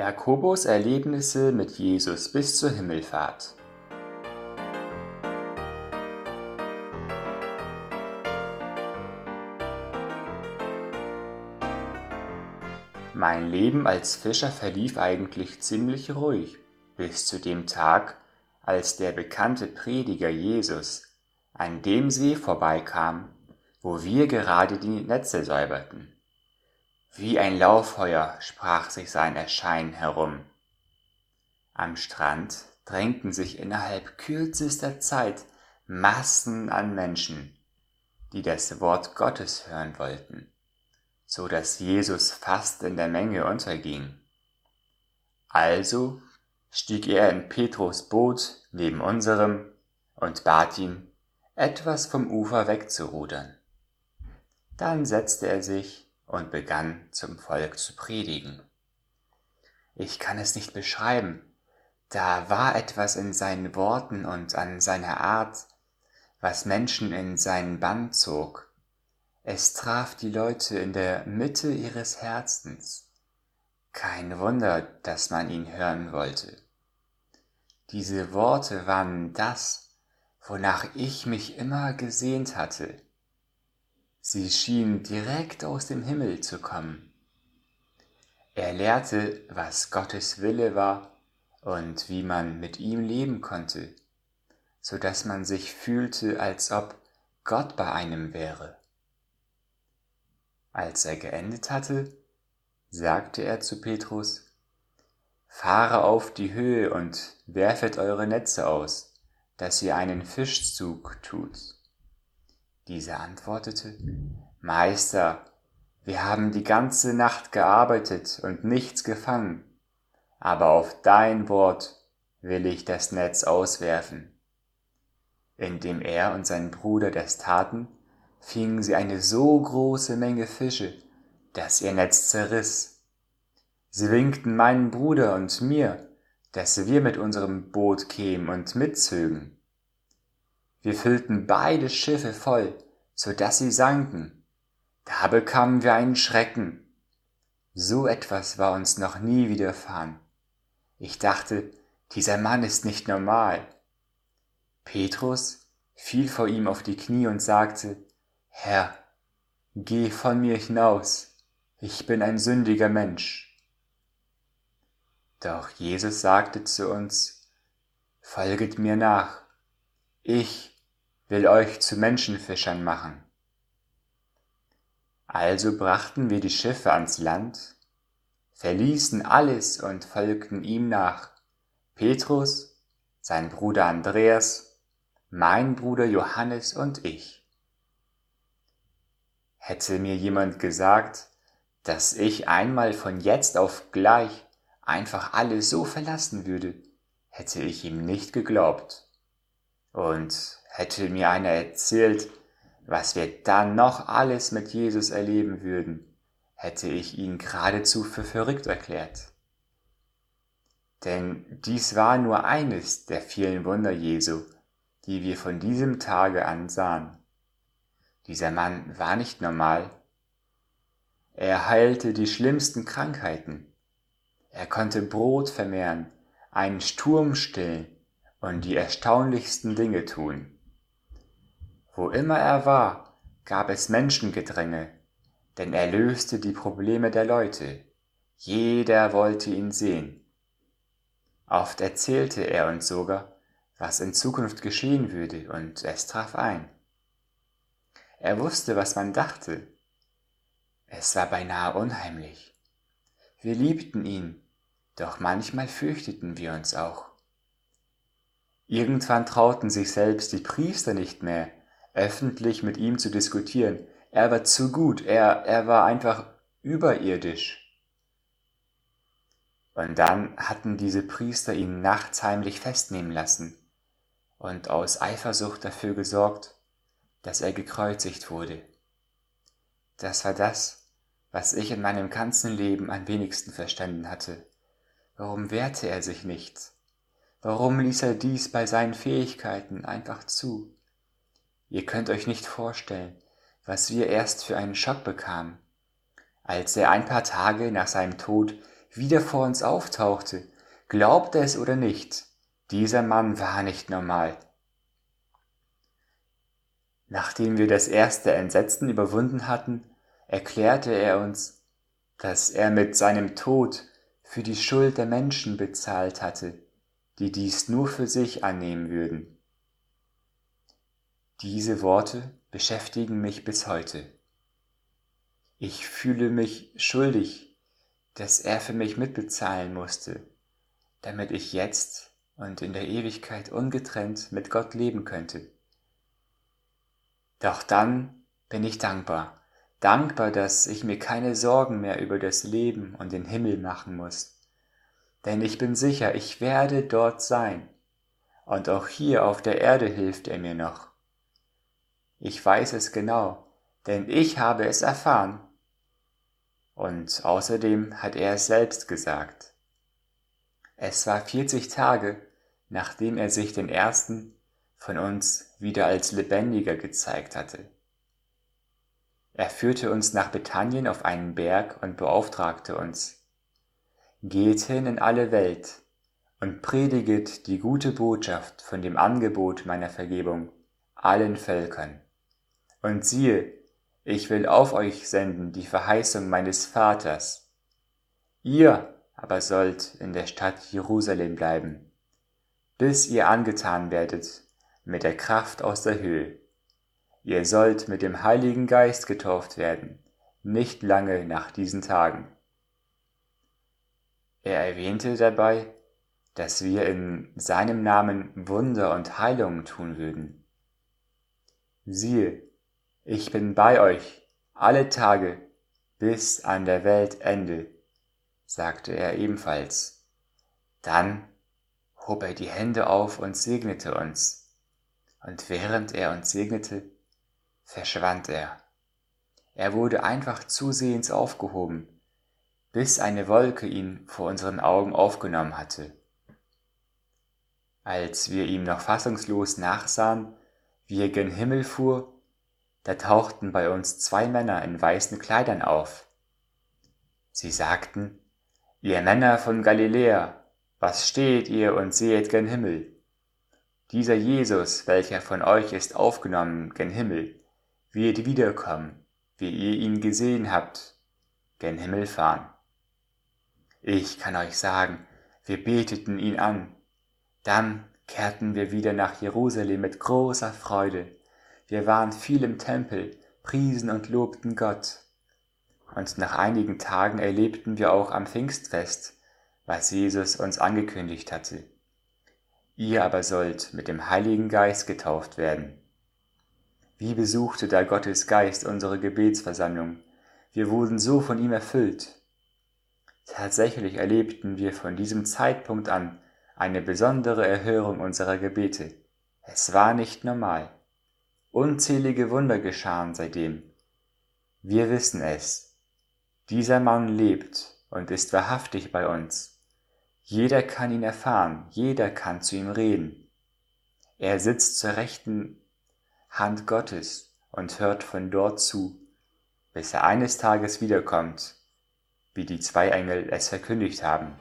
Jakobus Erlebnisse mit Jesus bis zur Himmelfahrt. Mein Leben als Fischer verlief eigentlich ziemlich ruhig, bis zu dem Tag, als der bekannte Prediger Jesus an dem See vorbeikam, wo wir gerade die Netze säuberten. Wie ein Lauffeuer sprach sich sein Erscheinen herum. Am Strand drängten sich innerhalb kürzester Zeit Massen an Menschen, die das Wort Gottes hören wollten, so dass Jesus fast in der Menge unterging. Also stieg er in Petrus Boot neben unserem und bat ihn, etwas vom Ufer wegzurudern. Dann setzte er sich und begann zum Volk zu predigen. Ich kann es nicht beschreiben, da war etwas in seinen Worten und an seiner Art, was Menschen in seinen Bann zog. Es traf die Leute in der Mitte ihres Herzens. Kein Wunder, dass man ihn hören wollte. Diese Worte waren das, wonach ich mich immer gesehnt hatte. Sie schienen direkt aus dem Himmel zu kommen. Er lehrte, was Gottes Wille war und wie man mit ihm leben konnte, so dass man sich fühlte, als ob Gott bei einem wäre. Als er geendet hatte, sagte er zu Petrus, Fahre auf die Höhe und werfet eure Netze aus, dass ihr einen Fischzug tut. Dieser antwortete, Meister, wir haben die ganze Nacht gearbeitet und nichts gefangen, aber auf dein Wort will ich das Netz auswerfen. Indem er und sein Bruder das taten, fingen sie eine so große Menge Fische, dass ihr Netz zerriss. Sie winkten meinen Bruder und mir, dass wir mit unserem Boot kämen und mitzögen. Wir füllten beide Schiffe voll, so dass sie sanken. Da bekamen wir einen Schrecken. So etwas war uns noch nie widerfahren. Ich dachte, dieser Mann ist nicht normal. Petrus fiel vor ihm auf die Knie und sagte, Herr, geh von mir hinaus, ich bin ein sündiger Mensch. Doch Jesus sagte zu uns, Folget mir nach, ich will euch zu Menschenfischern machen. Also brachten wir die Schiffe ans Land, verließen alles und folgten ihm nach. Petrus, sein Bruder Andreas, mein Bruder Johannes und ich. Hätte mir jemand gesagt, dass ich einmal von jetzt auf gleich einfach alles so verlassen würde, hätte ich ihm nicht geglaubt. Und hätte mir einer erzählt, was wir dann noch alles mit Jesus erleben würden, hätte ich ihn geradezu für verrückt erklärt. Denn dies war nur eines der vielen Wunder Jesu, die wir von diesem Tage an sahen. Dieser Mann war nicht normal. Er heilte die schlimmsten Krankheiten. Er konnte Brot vermehren, einen Sturm stillen und die erstaunlichsten Dinge tun. Wo immer er war, gab es Menschengedränge, denn er löste die Probleme der Leute. Jeder wollte ihn sehen. Oft erzählte er uns sogar, was in Zukunft geschehen würde, und es traf ein. Er wusste, was man dachte. Es war beinahe unheimlich. Wir liebten ihn, doch manchmal fürchteten wir uns auch. Irgendwann trauten sich selbst die Priester nicht mehr, öffentlich mit ihm zu diskutieren. Er war zu gut, er, er war einfach überirdisch. Und dann hatten diese Priester ihn nachts heimlich festnehmen lassen und aus Eifersucht dafür gesorgt, dass er gekreuzigt wurde. Das war das, was ich in meinem ganzen Leben am wenigsten verstanden hatte. Warum wehrte er sich nicht? Warum ließ er dies bei seinen Fähigkeiten einfach zu? Ihr könnt euch nicht vorstellen, was wir erst für einen Schock bekamen, als er ein paar Tage nach seinem Tod wieder vor uns auftauchte, glaubte es oder nicht, dieser Mann war nicht normal. Nachdem wir das erste Entsetzen überwunden hatten, erklärte er uns, dass er mit seinem Tod für die Schuld der Menschen bezahlt hatte, die dies nur für sich annehmen würden. Diese Worte beschäftigen mich bis heute. Ich fühle mich schuldig, dass er für mich mitbezahlen musste, damit ich jetzt und in der Ewigkeit ungetrennt mit Gott leben könnte. Doch dann bin ich dankbar, dankbar, dass ich mir keine Sorgen mehr über das Leben und den Himmel machen muss. Denn ich bin sicher, ich werde dort sein. Und auch hier auf der Erde hilft er mir noch. Ich weiß es genau, denn ich habe es erfahren. Und außerdem hat er es selbst gesagt. Es war 40 Tage, nachdem er sich den ersten von uns wieder als lebendiger gezeigt hatte. Er führte uns nach Bethanien auf einen Berg und beauftragte uns, Geht hin in alle Welt und prediget die gute Botschaft von dem Angebot meiner Vergebung allen Völkern. Und siehe, ich will auf euch senden die Verheißung meines Vaters. Ihr aber sollt in der Stadt Jerusalem bleiben, bis ihr angetan werdet mit der Kraft aus der Höhe. Ihr sollt mit dem Heiligen Geist getauft werden, nicht lange nach diesen Tagen. Er erwähnte dabei, dass wir in seinem Namen Wunder und Heilungen tun würden. Siehe, ich bin bei euch alle Tage bis an der Weltende, sagte er ebenfalls. Dann hob er die Hände auf und segnete uns und während er uns segnete, verschwand er. Er wurde einfach zusehends aufgehoben, bis eine Wolke ihn vor unseren Augen aufgenommen hatte. Als wir ihm noch fassungslos nachsahen, wie er gen Himmel fuhr, da tauchten bei uns zwei Männer in weißen Kleidern auf. Sie sagten, Ihr Männer von Galiläa, was steht ihr und sehet gen Himmel? Dieser Jesus, welcher von euch ist aufgenommen gen Himmel, wird wiederkommen, wie ihr ihn gesehen habt, gen Himmel fahren. Ich kann euch sagen, wir beteten ihn an. Dann kehrten wir wieder nach Jerusalem mit großer Freude. Wir waren viel im Tempel, priesen und lobten Gott. Und nach einigen Tagen erlebten wir auch am Pfingstfest, was Jesus uns angekündigt hatte. Ihr aber sollt mit dem Heiligen Geist getauft werden. Wie besuchte da Gottes Geist unsere Gebetsversammlung? Wir wurden so von ihm erfüllt. Tatsächlich erlebten wir von diesem Zeitpunkt an eine besondere Erhörung unserer Gebete. Es war nicht normal. Unzählige Wunder geschahen seitdem. Wir wissen es. Dieser Mann lebt und ist wahrhaftig bei uns. Jeder kann ihn erfahren, jeder kann zu ihm reden. Er sitzt zur rechten Hand Gottes und hört von dort zu, bis er eines Tages wiederkommt, wie die zwei Engel es verkündigt haben.